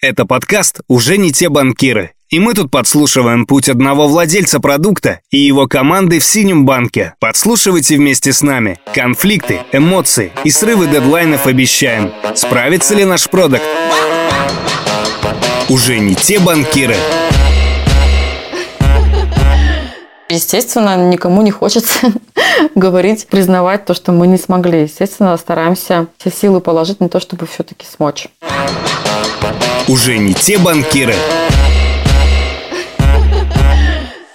Это подкаст «Уже не те банкиры». И мы тут подслушиваем путь одного владельца продукта и его команды в синем банке. Подслушивайте вместе с нами. Конфликты, эмоции и срывы дедлайнов обещаем. Справится ли наш продукт? Уже не те банкиры. Естественно, никому не хочется говорить, признавать то, что мы не смогли. Естественно, стараемся все силы положить на то, чтобы все-таки смочь уже не те банкиры.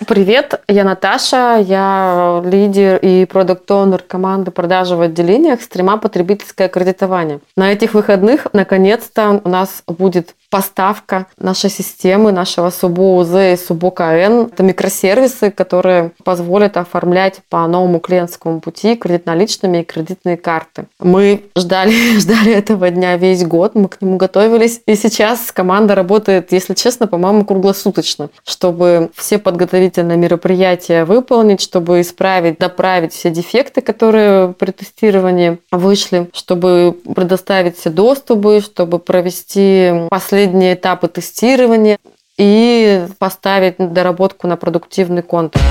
Привет, я Наташа, я лидер и продукт-оунер команды продажи в отделениях стрима потребительское кредитование. На этих выходных наконец-то у нас будет поставка нашей системы, нашего СУБО УЗ и СУБО КН. Это микросервисы, которые позволят оформлять по новому клиентскому пути кредит-наличными и кредитные карты. Мы ждали, ждали этого дня весь год, мы к нему готовились. И сейчас команда работает, если честно, по-моему, круглосуточно, чтобы все подготовительные мероприятия выполнить, чтобы исправить, доправить все дефекты, которые при тестировании вышли, чтобы предоставить все доступы, чтобы провести последние последние этапы тестирования и поставить доработку на продуктивный контент.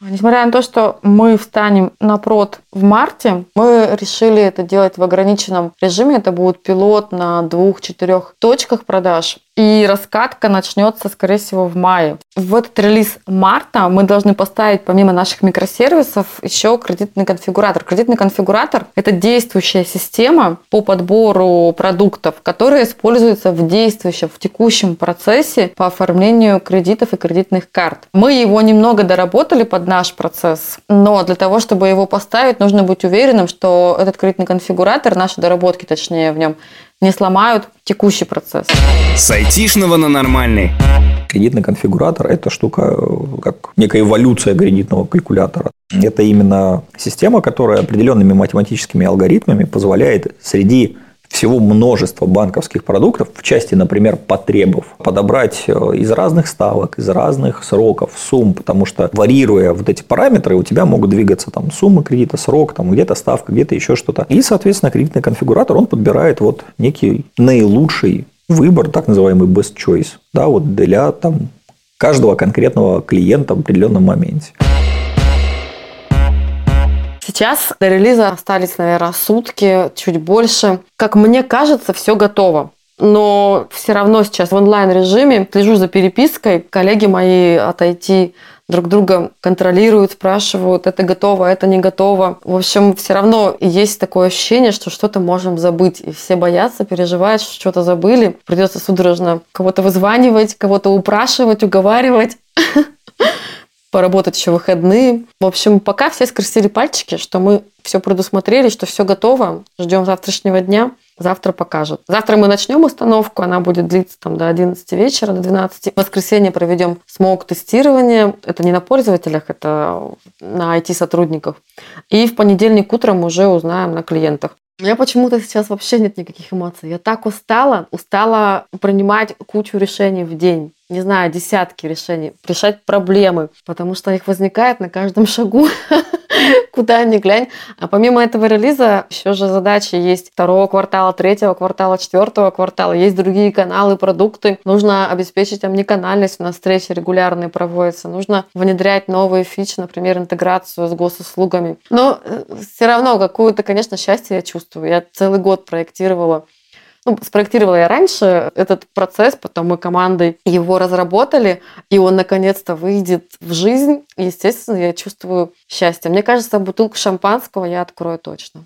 Несмотря на то, что мы встанем на прод в марте, мы решили это делать в ограниченном режиме. Это будет пилот на двух-четырех точках продаж. И раскатка начнется, скорее всего, в мае. В этот релиз марта мы должны поставить, помимо наших микросервисов, еще кредитный конфигуратор. Кредитный конфигуратор – это действующая система по подбору продуктов, которая используется в действующем, в текущем процессе по оформлению кредитов и кредитных карт. Мы его немного доработали под наш процесс, но для того, чтобы его поставить, нужно быть уверенным, что этот кредитный конфигуратор, наши доработки точнее в нем, не сломают текущий процесс. С айтишного на нормальный. Кредитный конфигуратор – это штука, как некая эволюция кредитного калькулятора. Это именно система, которая определенными математическими алгоритмами позволяет среди всего множество банковских продуктов, в части, например, потребов, подобрать э, из разных ставок, из разных сроков, сумм, потому что варьируя вот эти параметры, у тебя могут двигаться там суммы кредита, срок, там где-то ставка, где-то еще что-то. И, соответственно, кредитный конфигуратор, он подбирает вот некий наилучший выбор, так называемый best choice, да, вот для там каждого конкретного клиента в определенном моменте. Сейчас до релиза остались, наверное, сутки, чуть больше. Как мне кажется, все готово. Но все равно сейчас в онлайн-режиме слежу за перепиской. Коллеги мои от IT друг друга контролируют, спрашивают, это готово, это не готово. В общем, все равно есть такое ощущение, что что-то можем забыть. И все боятся, переживают, что что-то забыли. Придется судорожно кого-то вызванивать, кого-то упрашивать, уговаривать. поработать еще выходные. В общем, пока все скрестили пальчики, что мы все предусмотрели, что все готово. Ждем завтрашнего дня. Завтра покажут. Завтра мы начнем установку, она будет длиться там до 11 вечера, до 12. В воскресенье проведем смог-тестирование. Это не на пользователях, это на IT-сотрудниках. И в понедельник утром уже узнаем на клиентах. У меня почему-то сейчас вообще нет никаких эмоций. Я так устала, устала принимать кучу решений в день. Не знаю, десятки решений, решать проблемы, потому что их возникает на каждом шагу, куда ни глянь. А помимо этого релиза еще же задачи есть второго квартала, третьего квартала, четвертого квартала. Есть другие каналы, продукты. Нужно обеспечить омниканальность. У нас встречи регулярные проводятся. Нужно внедрять новые фичи, например, интеграцию с госуслугами. Но э, все равно какое-то, конечно, счастье я чувствую. Я целый год проектировала ну, спроектировала я раньше этот процесс, потом мы командой его разработали, и он наконец-то выйдет в жизнь. Естественно, я чувствую счастье. Мне кажется, бутылку шампанского я открою точно.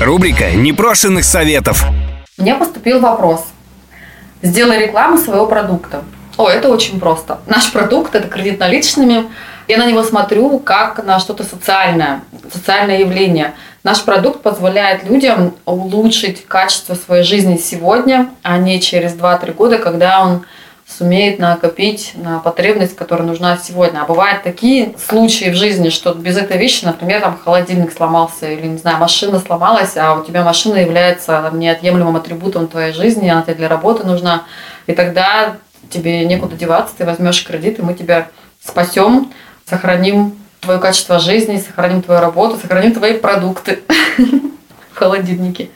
Рубрика непрошенных советов. Мне поступил вопрос. Сделай рекламу своего продукта. О, это очень просто. Наш продукт – это кредит наличными – я на него смотрю как на что-то социальное, социальное явление. Наш продукт позволяет людям улучшить качество своей жизни сегодня, а не через 2-3 года, когда он сумеет накопить на потребность, которая нужна сегодня. А бывают такие случаи в жизни, что без этой вещи, например, там холодильник сломался или, не знаю, машина сломалась, а у тебя машина является неотъемлемым атрибутом твоей жизни, она тебе для работы нужна, и тогда тебе некуда деваться, ты возьмешь кредит, и мы тебя спасем, сохраним твое качество жизни, сохраним твою работу, сохраним твои продукты в холодильнике.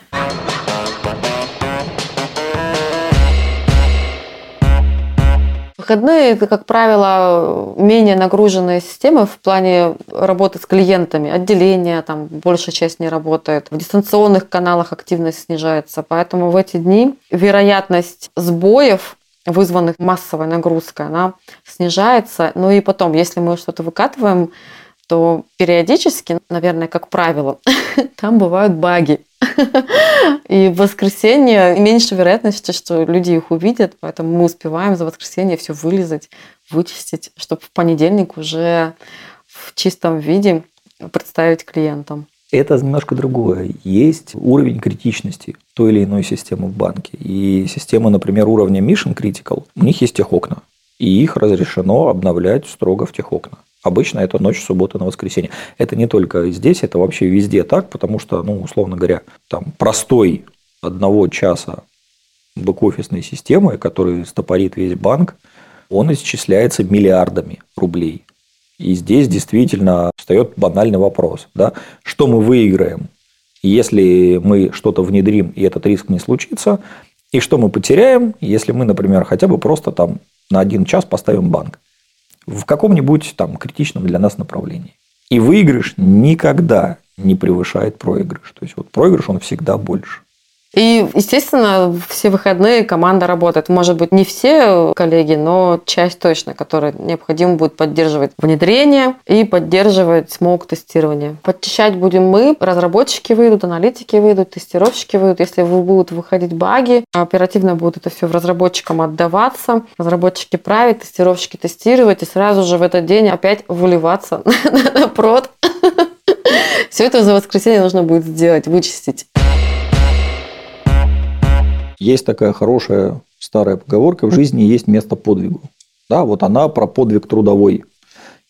Выходные – это, как правило, менее нагруженные системы в плане работы с клиентами. Отделение, там большая часть не работает. В дистанционных каналах активность снижается. Поэтому в эти дни вероятность сбоев вызванных массовой нагрузкой, она снижается. Ну и потом, если мы что-то выкатываем, то периодически, наверное, как правило, там бывают баги. И в воскресенье меньше вероятности, что люди их увидят, поэтому мы успеваем за воскресенье все вылезать, вычистить, чтобы в понедельник уже в чистом виде представить клиентам. Это немножко другое. Есть уровень критичности той или иной системы в банке. И система, например, уровня Mission Critical, у них есть техокна. И их разрешено обновлять строго в техокна. Обычно это ночь субботы на воскресенье. Это не только здесь, это вообще везде так, потому что, ну, условно говоря, там простой одного часа бэк-офисной системы, который стопорит весь банк, он исчисляется миллиардами рублей. И здесь действительно встает банальный вопрос. Да? Что мы выиграем, если мы что-то внедрим, и этот риск не случится, и что мы потеряем, если мы, например, хотя бы просто там на один час поставим банк в каком-нибудь там критичном для нас направлении. И выигрыш никогда не превышает проигрыш. То есть вот проигрыш он всегда больше. И, естественно, все выходные команда работает. Может быть, не все коллеги, но часть точно, которая необходимо будет поддерживать внедрение и поддерживать смог-тестирование. Подчищать будем мы, разработчики выйдут, аналитики выйдут, тестировщики выйдут. Если будут выходить баги, оперативно будет это все разработчикам отдаваться. Разработчики править, тестировщики тестировать и сразу же в этот день опять выливаться на прод. Все это за воскресенье нужно будет сделать, вычистить. Есть такая хорошая старая поговорка, в жизни есть место подвигу. Да, вот она про подвиг трудовой.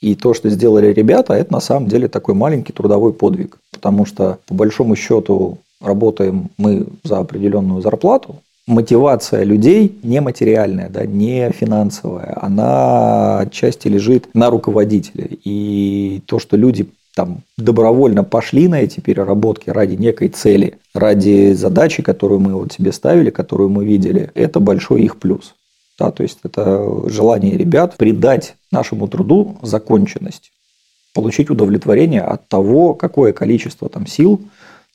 И то, что сделали ребята, это на самом деле такой маленький трудовой подвиг. Потому что, по большому счету, работаем мы за определенную зарплату. Мотивация людей нематериальная, да, не финансовая, она отчасти лежит на руководителе. И то, что люди там добровольно пошли на эти переработки ради некой цели, ради задачи, которую мы вот себе ставили, которую мы видели, это большой их плюс. Да, то есть это желание ребят придать нашему труду законченность, получить удовлетворение от того, какое количество там сил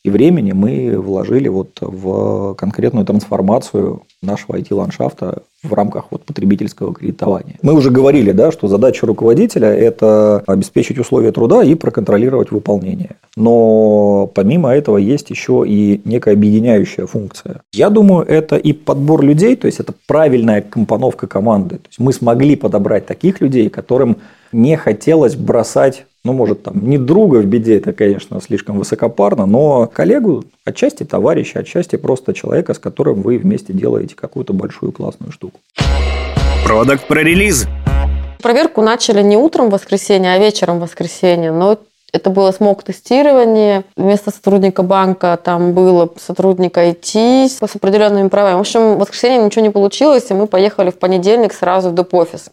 и времени мы вложили вот в конкретную трансформацию нашего IT-ландшафта в рамках вот потребительского кредитования. Мы уже говорили, да, что задача руководителя – это обеспечить условия труда и проконтролировать выполнение. Но помимо этого есть еще и некая объединяющая функция. Я думаю, это и подбор людей, то есть это правильная компоновка команды. То есть мы смогли подобрать таких людей, которым не хотелось бросать ну, может, там, не друга в беде, это, конечно, слишком высокопарно, но коллегу, отчасти товарища, отчасти просто человека, с которым вы вместе делаете какую-то большую классную штуку. Продакт про релиз. Проверку начали не утром в воскресенье, а вечером в воскресенье, но это было смог-тестирование. Вместо сотрудника банка там было сотрудника IT с определенными правами. В общем, в воскресенье ничего не получилось, и мы поехали в понедельник сразу в доп-офис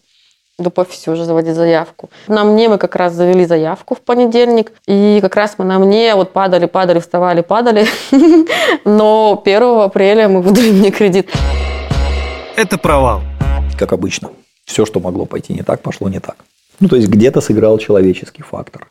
до офисе уже заводить заявку. На мне мы как раз завели заявку в понедельник, и как раз мы на мне вот падали, падали, вставали, падали, но 1 апреля мы выдали мне кредит. Это провал. Как обычно. Все, что могло пойти не так, пошло не так. Ну, то есть, где-то сыграл человеческий фактор.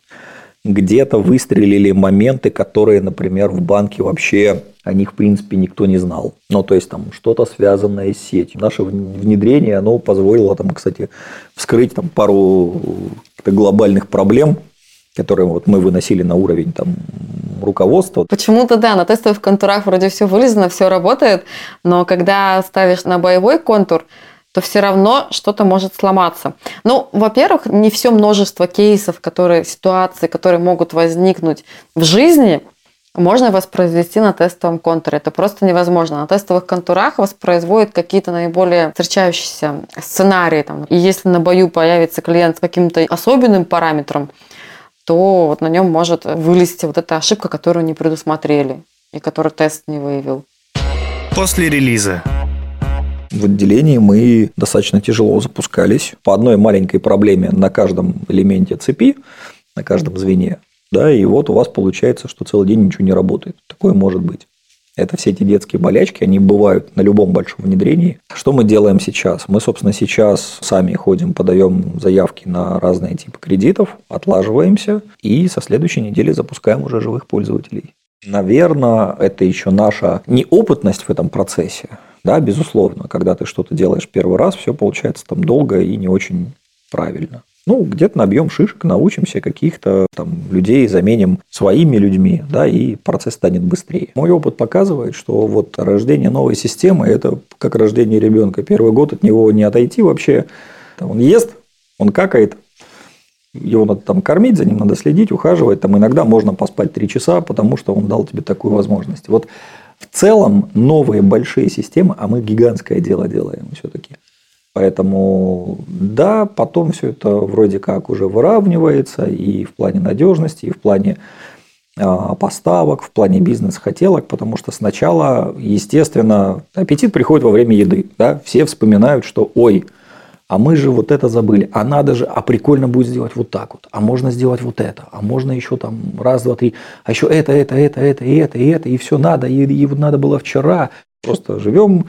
Где-то выстрелили моменты, которые, например, в банке вообще о них, в принципе, никто не знал. Ну, то есть, там, что-то связанное с сетью. Наше внедрение, оно позволило, там, кстати, вскрыть там, пару глобальных проблем, которые вот мы выносили на уровень там, руководства. Почему-то да, на тестовых контурах вроде все вылезано, все работает, но когда ставишь на боевой контур, то все равно что-то может сломаться. Ну, во-первых, не все множество кейсов, которые, ситуации, которые могут возникнуть в жизни, можно воспроизвести на тестовом контуре. Это просто невозможно. На тестовых контурах воспроизводят какие-то наиболее встречающиеся сценарии. Там. И если на бою появится клиент с каким-то особенным параметром, то вот на нем может вылезти вот эта ошибка, которую не предусмотрели и которую тест не выявил. После релиза в отделении мы достаточно тяжело запускались по одной маленькой проблеме на каждом элементе цепи. на каждом звене. Да, и вот у вас получается, что целый день ничего не работает. Такое может быть. Это все эти детские болячки, они бывают на любом большом внедрении. Что мы делаем сейчас? Мы, собственно, сейчас сами ходим, подаем заявки на разные типы кредитов, отлаживаемся и со следующей недели запускаем уже живых пользователей. Наверное, это еще наша неопытность в этом процессе. Да, безусловно, когда ты что-то делаешь первый раз, все получается там долго и не очень правильно. Ну, где-то набьем шишек, научимся каких-то там людей, заменим своими людьми, да, и процесс станет быстрее. Мой опыт показывает, что вот рождение новой системы – это как рождение ребенка. Первый год от него не отойти вообще. Он ест, он какает, его надо там кормить, за ним надо следить, ухаживать. Там иногда можно поспать три часа, потому что он дал тебе такую возможность. Вот в целом новые большие системы, а мы гигантское дело делаем все-таки. Поэтому да, потом все это вроде как уже выравнивается и в плане надежности, и в плане а, поставок, в плане бизнес-хотелок, потому что сначала, естественно, аппетит приходит во время еды. Да? Все вспоминают, что ой, а мы же вот это забыли, а надо же, а прикольно будет сделать вот так вот, а можно сделать вот это, а можно еще там раз, два, три, а еще это, это, это, это, и это, и это, и все надо, и, и вот надо было вчера. Просто живем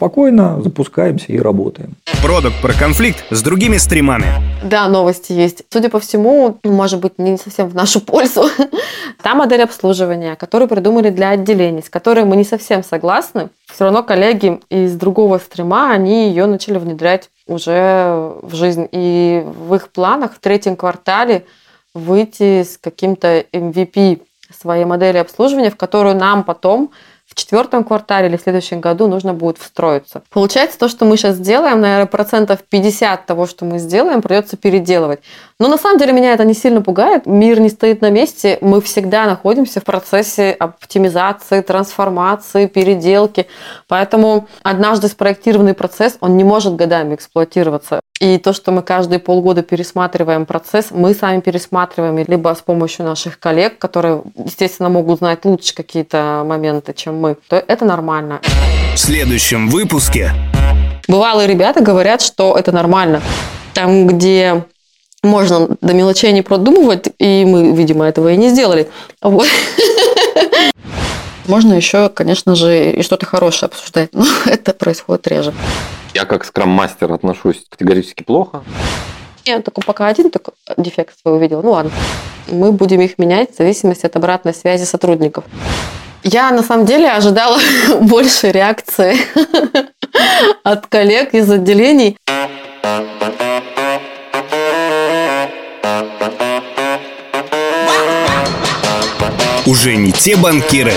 спокойно, запускаемся и работаем. Продукт про конфликт с другими стримами. Да, новости есть. Судя по всему, может быть, не совсем в нашу пользу. Та модель обслуживания, которую придумали для отделений, с которой мы не совсем согласны. Все равно коллеги из другого стрима, они ее начали внедрять уже в жизнь. И в их планах в третьем квартале выйти с каким-то MVP своей модели обслуживания, в которую нам потом в четвертом квартале или в следующем году нужно будет встроиться. Получается, то, что мы сейчас сделаем, наверное, процентов 50 того, что мы сделаем, придется переделывать. Но на самом деле меня это не сильно пугает. Мир не стоит на месте. Мы всегда находимся в процессе оптимизации, трансформации, переделки. Поэтому однажды спроектированный процесс, он не может годами эксплуатироваться. И то, что мы каждые полгода пересматриваем процесс, мы сами пересматриваем либо с помощью наших коллег, которые, естественно, могут знать лучше какие-то моменты, чем мы, то это нормально. В следующем выпуске Бывалые ребята говорят, что это нормально. Там, где можно до мелочей не продумывать, и мы, видимо, этого и не сделали. Вот. Можно еще, конечно же, и что-то хорошее обсуждать, но это происходит реже. Я как скрам-мастер отношусь категорически плохо. Я только пока один такой дефект свой увидел. Ну ладно. Мы будем их менять в зависимости от обратной связи сотрудников. Я на самом деле ожидала больше реакции от коллег из отделений. уже не те банкиры,